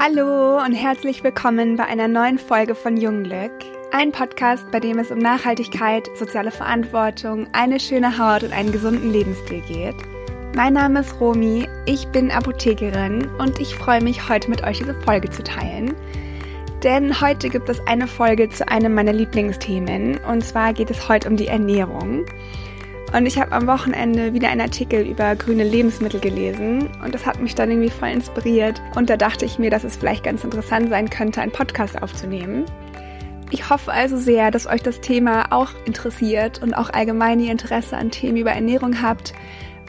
Hallo und herzlich willkommen bei einer neuen Folge von Jungglück. Ein Podcast, bei dem es um Nachhaltigkeit, soziale Verantwortung, eine schöne Haut und einen gesunden Lebensstil geht. Mein Name ist Romi, ich bin Apothekerin und ich freue mich, heute mit euch diese Folge zu teilen. Denn heute gibt es eine Folge zu einem meiner Lieblingsthemen und zwar geht es heute um die Ernährung. Und ich habe am Wochenende wieder einen Artikel über grüne Lebensmittel gelesen und das hat mich dann irgendwie voll inspiriert. Und da dachte ich mir, dass es vielleicht ganz interessant sein könnte, einen Podcast aufzunehmen. Ich hoffe also sehr, dass euch das Thema auch interessiert und auch allgemein ihr Interesse an Themen über Ernährung habt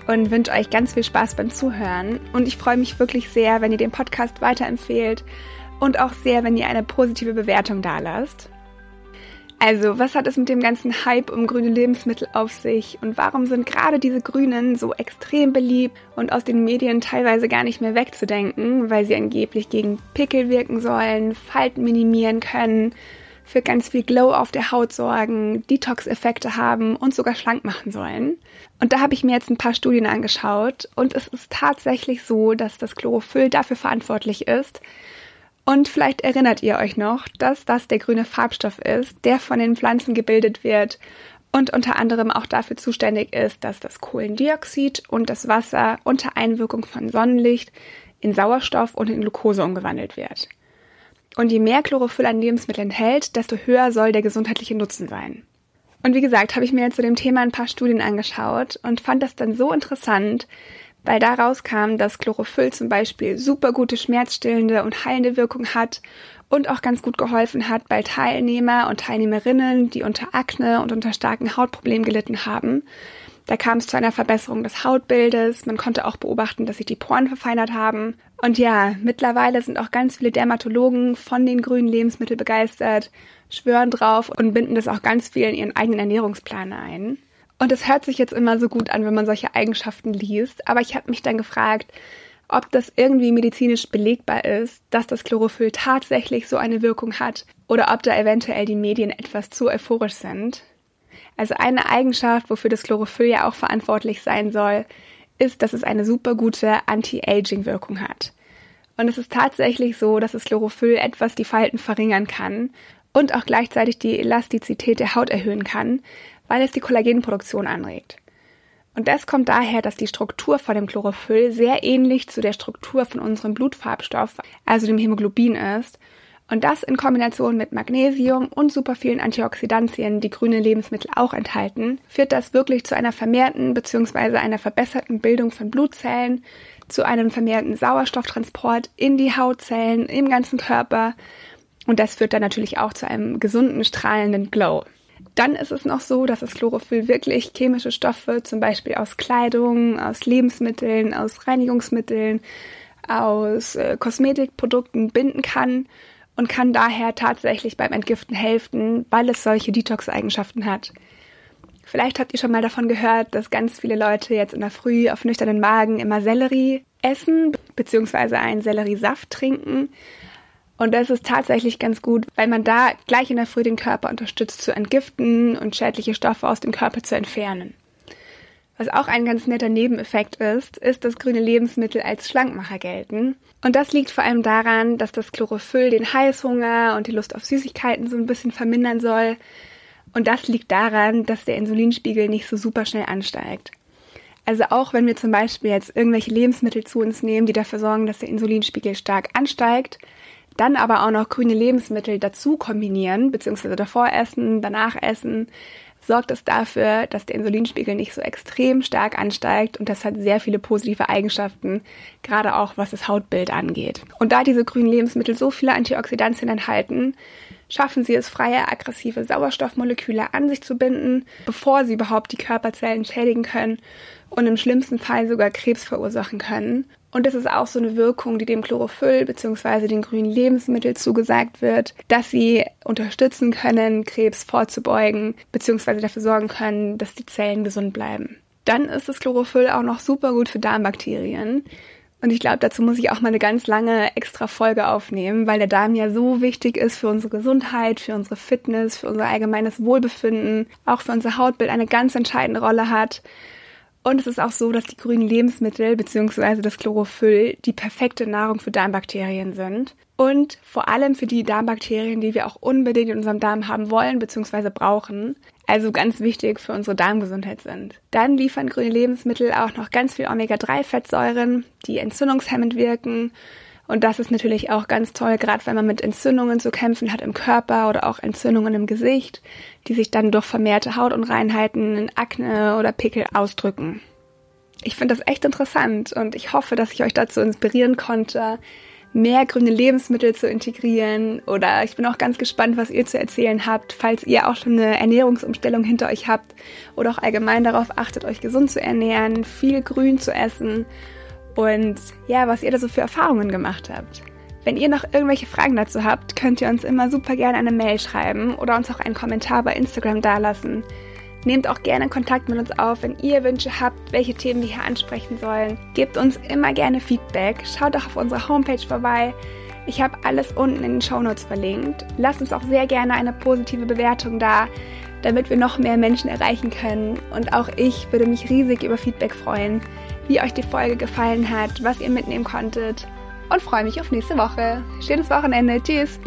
und wünsche euch ganz viel Spaß beim Zuhören. Und ich freue mich wirklich sehr, wenn ihr den Podcast weiterempfehlt und auch sehr, wenn ihr eine positive Bewertung dalasst. Also, was hat es mit dem ganzen Hype um grüne Lebensmittel auf sich und warum sind gerade diese Grünen so extrem beliebt und aus den Medien teilweise gar nicht mehr wegzudenken, weil sie angeblich gegen Pickel wirken sollen, Falten minimieren können, für ganz viel Glow auf der Haut sorgen, Detox-Effekte haben und sogar schlank machen sollen. Und da habe ich mir jetzt ein paar Studien angeschaut und es ist tatsächlich so, dass das Chlorophyll dafür verantwortlich ist, und vielleicht erinnert ihr euch noch, dass das der grüne Farbstoff ist, der von den Pflanzen gebildet wird und unter anderem auch dafür zuständig ist, dass das Kohlendioxid und das Wasser unter Einwirkung von Sonnenlicht in Sauerstoff und in Glucose umgewandelt wird. Und je mehr Chlorophyll ein Lebensmittel enthält, desto höher soll der gesundheitliche Nutzen sein. Und wie gesagt, habe ich mir zu dem Thema ein paar Studien angeschaut und fand das dann so interessant, weil daraus kam, dass Chlorophyll zum Beispiel super gute schmerzstillende und heilende Wirkung hat und auch ganz gut geholfen hat bei Teilnehmer und Teilnehmerinnen, die unter Akne und unter starken Hautproblemen gelitten haben. Da kam es zu einer Verbesserung des Hautbildes. Man konnte auch beobachten, dass sich die Poren verfeinert haben. Und ja, mittlerweile sind auch ganz viele Dermatologen von den grünen Lebensmitteln begeistert, schwören drauf und binden das auch ganz viel in ihren eigenen Ernährungsplan ein. Und es hört sich jetzt immer so gut an, wenn man solche Eigenschaften liest, aber ich habe mich dann gefragt, ob das irgendwie medizinisch belegbar ist, dass das Chlorophyll tatsächlich so eine Wirkung hat oder ob da eventuell die Medien etwas zu euphorisch sind. Also eine Eigenschaft, wofür das Chlorophyll ja auch verantwortlich sein soll, ist, dass es eine super gute Anti-Aging-Wirkung hat. Und es ist tatsächlich so, dass das Chlorophyll etwas die Falten verringern kann und auch gleichzeitig die Elastizität der Haut erhöhen kann, weil es die Kollagenproduktion anregt. Und das kommt daher, dass die Struktur von dem Chlorophyll sehr ähnlich zu der Struktur von unserem Blutfarbstoff, also dem Hämoglobin ist. Und das in Kombination mit Magnesium und super vielen Antioxidantien, die grüne Lebensmittel auch enthalten, führt das wirklich zu einer vermehrten bzw. einer verbesserten Bildung von Blutzellen, zu einem vermehrten Sauerstofftransport in die Hautzellen, im ganzen Körper. Und das führt dann natürlich auch zu einem gesunden, strahlenden Glow. Dann ist es noch so, dass das Chlorophyll wirklich chemische Stoffe, zum Beispiel aus Kleidung, aus Lebensmitteln, aus Reinigungsmitteln, aus äh, Kosmetikprodukten binden kann und kann daher tatsächlich beim Entgiften helfen, weil es solche Detox-Eigenschaften hat. Vielleicht habt ihr schon mal davon gehört, dass ganz viele Leute jetzt in der Früh auf nüchternen Magen immer Sellerie essen, beziehungsweise einen Selleriesaft trinken. Und das ist tatsächlich ganz gut, weil man da gleich in der Früh den Körper unterstützt zu entgiften und schädliche Stoffe aus dem Körper zu entfernen. Was auch ein ganz netter Nebeneffekt ist, ist, dass grüne Lebensmittel als Schlankmacher gelten. Und das liegt vor allem daran, dass das Chlorophyll den Heißhunger und die Lust auf Süßigkeiten so ein bisschen vermindern soll. Und das liegt daran, dass der Insulinspiegel nicht so super schnell ansteigt. Also auch wenn wir zum Beispiel jetzt irgendwelche Lebensmittel zu uns nehmen, die dafür sorgen, dass der Insulinspiegel stark ansteigt, dann aber auch noch grüne Lebensmittel dazu kombinieren, beziehungsweise davor essen, danach essen, sorgt es dafür, dass der Insulinspiegel nicht so extrem stark ansteigt und das hat sehr viele positive Eigenschaften, gerade auch was das Hautbild angeht. Und da diese grünen Lebensmittel so viele Antioxidantien enthalten, schaffen sie es, freie aggressive Sauerstoffmoleküle an sich zu binden, bevor sie überhaupt die Körperzellen schädigen können und im schlimmsten Fall sogar Krebs verursachen können. Und das ist auch so eine Wirkung, die dem Chlorophyll bzw. den grünen Lebensmitteln zugesagt wird, dass sie unterstützen können, Krebs vorzubeugen bzw. dafür sorgen können, dass die Zellen gesund bleiben. Dann ist das Chlorophyll auch noch super gut für Darmbakterien. Und ich glaube, dazu muss ich auch mal eine ganz lange extra Folge aufnehmen, weil der Darm ja so wichtig ist für unsere Gesundheit, für unsere Fitness, für unser allgemeines Wohlbefinden, auch für unser Hautbild eine ganz entscheidende Rolle hat. Und es ist auch so, dass die grünen Lebensmittel bzw. das Chlorophyll die perfekte Nahrung für Darmbakterien sind. Und vor allem für die Darmbakterien, die wir auch unbedingt in unserem Darm haben wollen bzw. brauchen. Also ganz wichtig für unsere Darmgesundheit sind. Dann liefern grüne Lebensmittel auch noch ganz viel Omega-3-Fettsäuren, die entzündungshemmend wirken und das ist natürlich auch ganz toll, gerade wenn man mit Entzündungen zu kämpfen hat im Körper oder auch Entzündungen im Gesicht, die sich dann durch vermehrte Hautunreinheiten in Akne oder Pickel ausdrücken. Ich finde das echt interessant und ich hoffe, dass ich euch dazu inspirieren konnte, mehr grüne Lebensmittel zu integrieren. Oder ich bin auch ganz gespannt, was ihr zu erzählen habt, falls ihr auch schon eine Ernährungsumstellung hinter euch habt oder auch allgemein darauf achtet, euch gesund zu ernähren, viel Grün zu essen und ja, was ihr da so für Erfahrungen gemacht habt. Wenn ihr noch irgendwelche Fragen dazu habt, könnt ihr uns immer super gerne eine Mail schreiben oder uns auch einen Kommentar bei Instagram dalassen. Nehmt auch gerne Kontakt mit uns auf, wenn ihr Wünsche habt, welche Themen wir hier ansprechen sollen. Gebt uns immer gerne Feedback. Schaut doch auf unserer Homepage vorbei. Ich habe alles unten in den Show Notes verlinkt. Lasst uns auch sehr gerne eine positive Bewertung da, damit wir noch mehr Menschen erreichen können. Und auch ich würde mich riesig über Feedback freuen wie euch die Folge gefallen hat, was ihr mitnehmen konntet und freue mich auf nächste Woche. Schönes Wochenende. Tschüss.